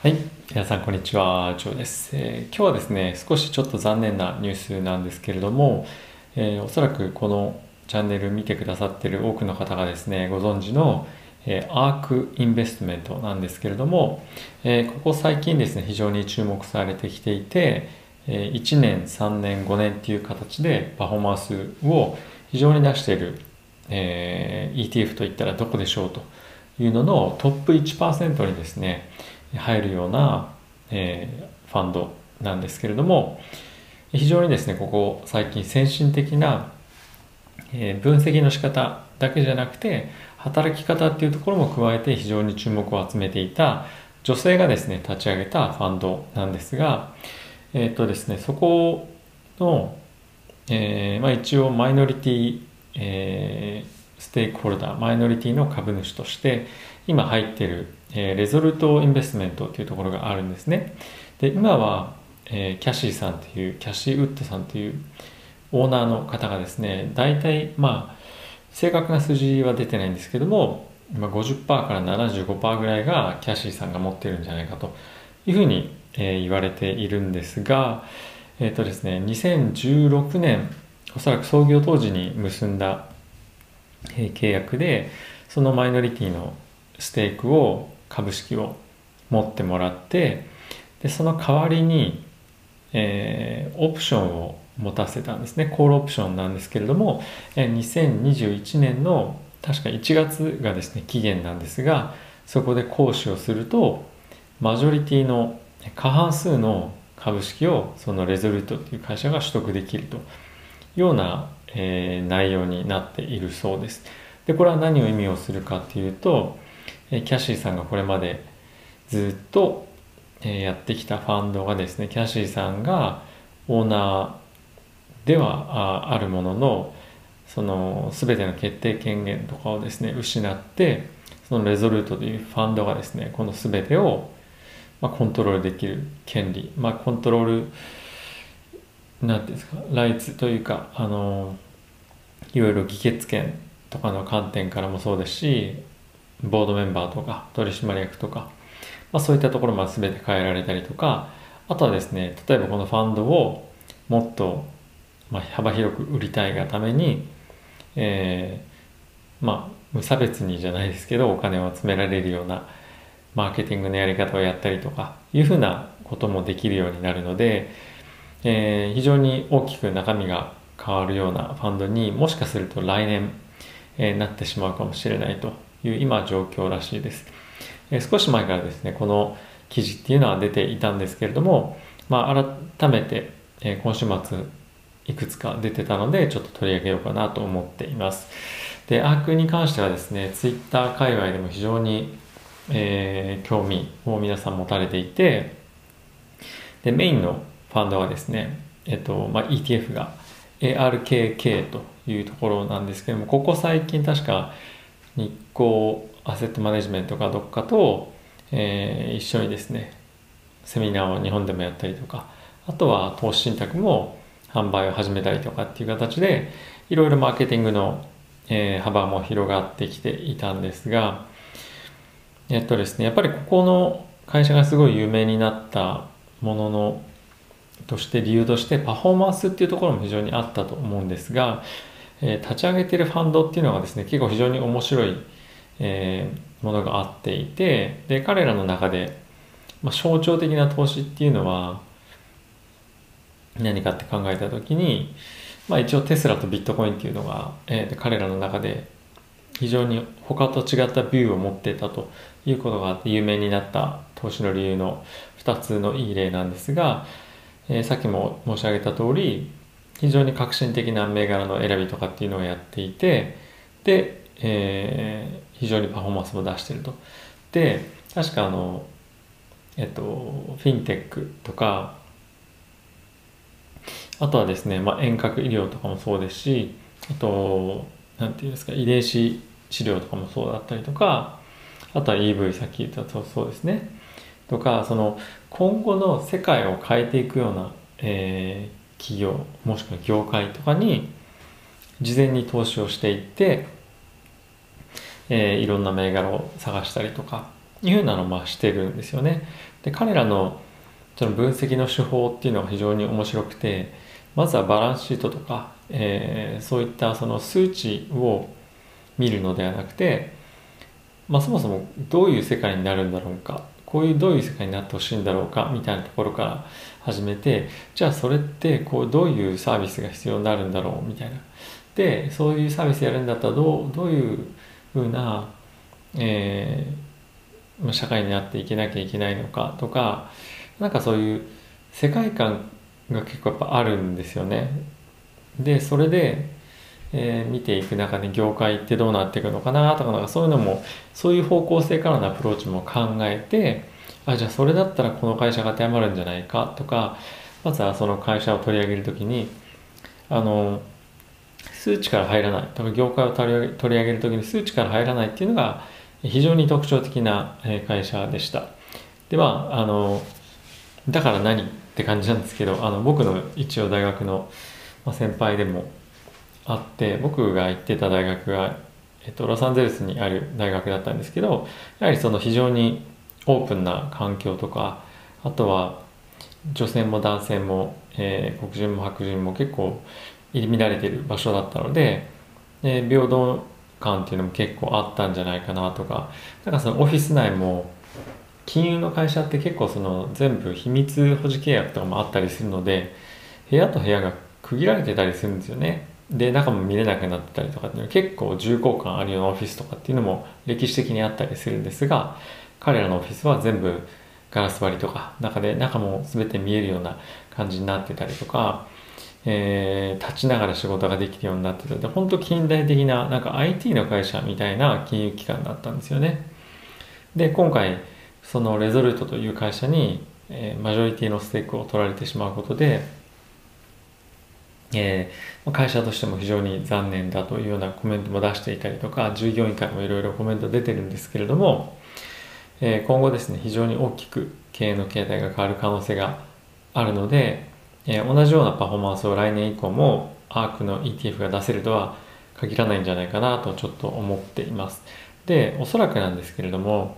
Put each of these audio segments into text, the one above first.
はい、皆さんこんにちは、ジョーです、えー今日はですね、少しちょっと残念なニュースなんですけれども、えーおそらくこのチャンネル見てくださってる多くの方がですね、ご存知の、えーアークインベストメントなんですけれども、えここ最近ですね、非常に注目されてきていて、え1年、3年、5年っていう形でパフォーマンスを非常に出している、え ETF といったらどこでしょうというののトップ1%にですね、入るような、えーファンドなんですけれども非常にですねここ最近先進的な、えー分析の仕方だけじゃなくて働き方っていうところも加えて非常に注目を集めていた女性がですね立ち上げたファンドなんですがえっ、とですねそこの、えーまあ、一応マイノリティ、えーステークホルダーマイノリティの株主として今入ってる、えーレゾルトインベストメントというところがあるんですね。で今は、えーキャシーさんというキャシーウッドさんというオーナーの方がですね大体まあ正確な数字は出てないんですけども今50%から75%ぐらいがキャシーさんが持ってるんじゃないかというふうに、えー言われているんですがえっ、とですね2016年おそらく創業当時に結んだ契約でそのマイノリティのステークを株式を持ってもらってでその代わりに、えーオプションを持たせたんですね。コールオプションなんですけれども、え2021年の確か1月がですね期限なんですがそこで行使をするとマジョリティの過半数の株式をそのレゾルトという会社が取得できると。ような、えー内容になっているそうです。でこれは何を意味をするかっていうと、えキャシーさんがこれまでずっと、えやってきたファンドがですねキャシーさんがオーナーではああるもののその全ての決定権限とかをですね失ってそのレゾルートというファンドがですねこの全てを、まあ、コントロールできる権利、まあ、コントロールなんていうんですかライツというかあのいろいろ議決権とかの観点からもそうですしボードメンバーとか取締役とか、まあ、そういったところまで全て変えられたりとかあとはですね例えばこのファンドをもっと、まあ、幅広く売りたいがために、えーまあ無差別にじゃないですけどお金を集められるようなマーケティングのやり方をやったりとかいうふうなこともできるようになるので、えー非常に大きく中身が変わるようなファンドにもしかすると来年、えーなってしまうかもしれないという今状況らしいです、えー少し前からですねこの記事っていうのは出ていたんですけれども、まあ、改めて、え今週末いくつか出てたのでちょっと取り上げようかなと思っています。でアークに関してはですねツイッター界隈でも非常に、え興味を皆さん持たれていてでメインのファンドはですね、えっとまあ、ETF が ARKK というところなんですけどもここ最近確か日光アセットマネジメントかどっかと、えー一緒にですねセミナーを日本でもやったりとかあとは投資信託も販売を始めたりとかっていう形でいろいろマーケティングの、えー幅も広がってきていたんですがえっとですねやっぱりここの会社がすごい有名になったもののとして理由としてパフォーマンスっていうところも非常にあったと思うんですが、えー立ち上げてるファンドっていうのがですね結構非常に面白い、えーものがあっていてで彼らの中で、まあ、象徴的な投資っていうのは何かって考えた時に、まあ、一応テスラとビットコインっていうのが、えー彼らの中で非常に他と違ったビューを持っていたということがあって有名になった投資の理由の2つのいい例なんですが、えーさっきも申し上げた通り非常に革新的な銘柄の選びとかっていうのをやっていてで、えー非常にパフォーマンスも出してると。で確かあのえっとフィンテックとかあとはですね、まあ、遠隔医療とかもそうですしあとなんていうんですか遺伝子治療とかもそうだったりとかあとは EV さっき言ったとそうですね。とかその今後の世界を変えていくような、えー企業もしくは業界とかに事前に投資をしていって、えーいろんな銘柄を探したりとかいうふうなのをしてるんですよね。で彼らのその分析の手法っていうのが非常に面白くてまずはバランスシートとか、えー、そういったその数値を見るのではなくて、まあ、そもそもどういう世界になるんだろうかこういうどういう世界になってほしいんだろうかみたいなところから始めてじゃあそれってこうどういうサービスが必要になるんだろうみたいなでそういうサービスやるんだったらどうどういうふうな、えー、社会になっていけなきゃいけないのかとかなんかそういう世界観が結構やっぱあるんですよね。でそれで、えー、見ていく中で業界ってどうなっていくのかなとかなんかそういうのもそういう方向性からのアプローチも考えてあじゃあそれだったらこの会社が当てはまるんじゃないかとかまずはその会社を取り上げる時にあの数値から入らないとか業界を取り上げる時に数値から入らないっていうのが非常に特徴的な会社でした。ではあのだから何って感じなんですけどあの僕の一応大学の先輩でもあって僕が行ってた大学が、えっと、ロサンゼルスにある大学だったんですけどやはりその非常にオープンな環境とかあとは女性も男性も、えー、黒人も白人も結構入り乱れてる場所だったので、えー、平等感っていうのも結構あったんじゃないかなとかなんかそのオフィス内も金融の会社って結構その全部秘密保持契約とかもあったりするので部屋と部屋が区切られてたりするんですよね。で中も見れなくなったりとかっていうのは結構重厚感あるようなオフィスとかっていうのも歴史的にあったりするんですが彼らのオフィスは全部ガラス張りとか中で中も全て見えるような感じになってたりとか、えー、立ちながら仕事ができるようになってたで本当近代的ななんか IT の会社みたいな金融機関だったんですよね。で今回そのレゾルトという会社に、えー、マジョリティのステークを取られてしまうことで、えー、会社としても非常に残念だというようなコメントも出していたりとか従業員からもいろいろコメント出てるんですけれども、えー、今後ですね非常に大きく経営の形態が変わる可能性があるので、えー、同じようなパフォーマンスを来年以降もアークの ETF が出せるとは限らないんじゃないかなとちょっと思っています。で、おそらくなんですけれども、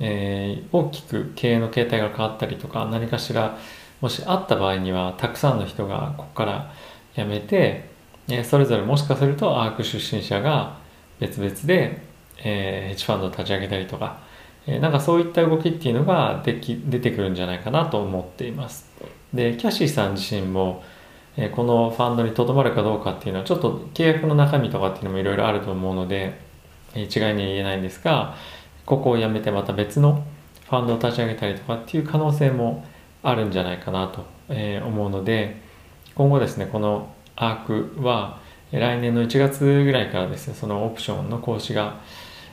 えー、大きく経営の形態が変わったりとか何かしらもしあった場合にはたくさんの人がここから辞めて、え、それぞれもしかするとアーク出身者が別々で、えー、ヘッジファンドを立ち上げたりとか、え、なんかそういった動きっていうのができ出てくるんじゃないかなと思っています。でキャシーさん自身も、え、このファンドにとどまるかどうかっていうのはちょっと契約の中身とかっていうのもいろいろあると思うので一概には言えないんですがここを辞めてまた別のファンドを立ち上げたりとかっていう可能性もあるんじゃないかなと思うので今後ですねこのアークは来年の1月ぐらいからですねそのオプションの行使が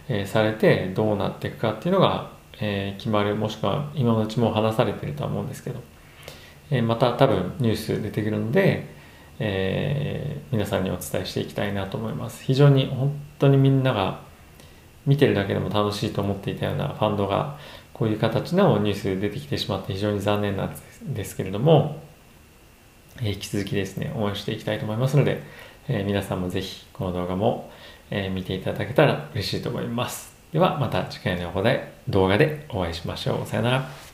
えされてどうなっていくかっていうのがえ決まるもしくは今のうちも話されてるとは思うんですけどえまた多分ニュース出てくるので、えー、皆さんにお伝えしていきたいなと思います。非常に本当にみんなが見てるだけでも楽しいと思っていたようなファンドがこういう形のニュース出てきてしまって非常に残念なんですけれども、引き続きですね、応援していきたいと思いますので、え、皆さんもぜひこの動画も、え、見ていただけたら嬉しいと思います。ではまた次回の動画でお会いしましょう。さよなら。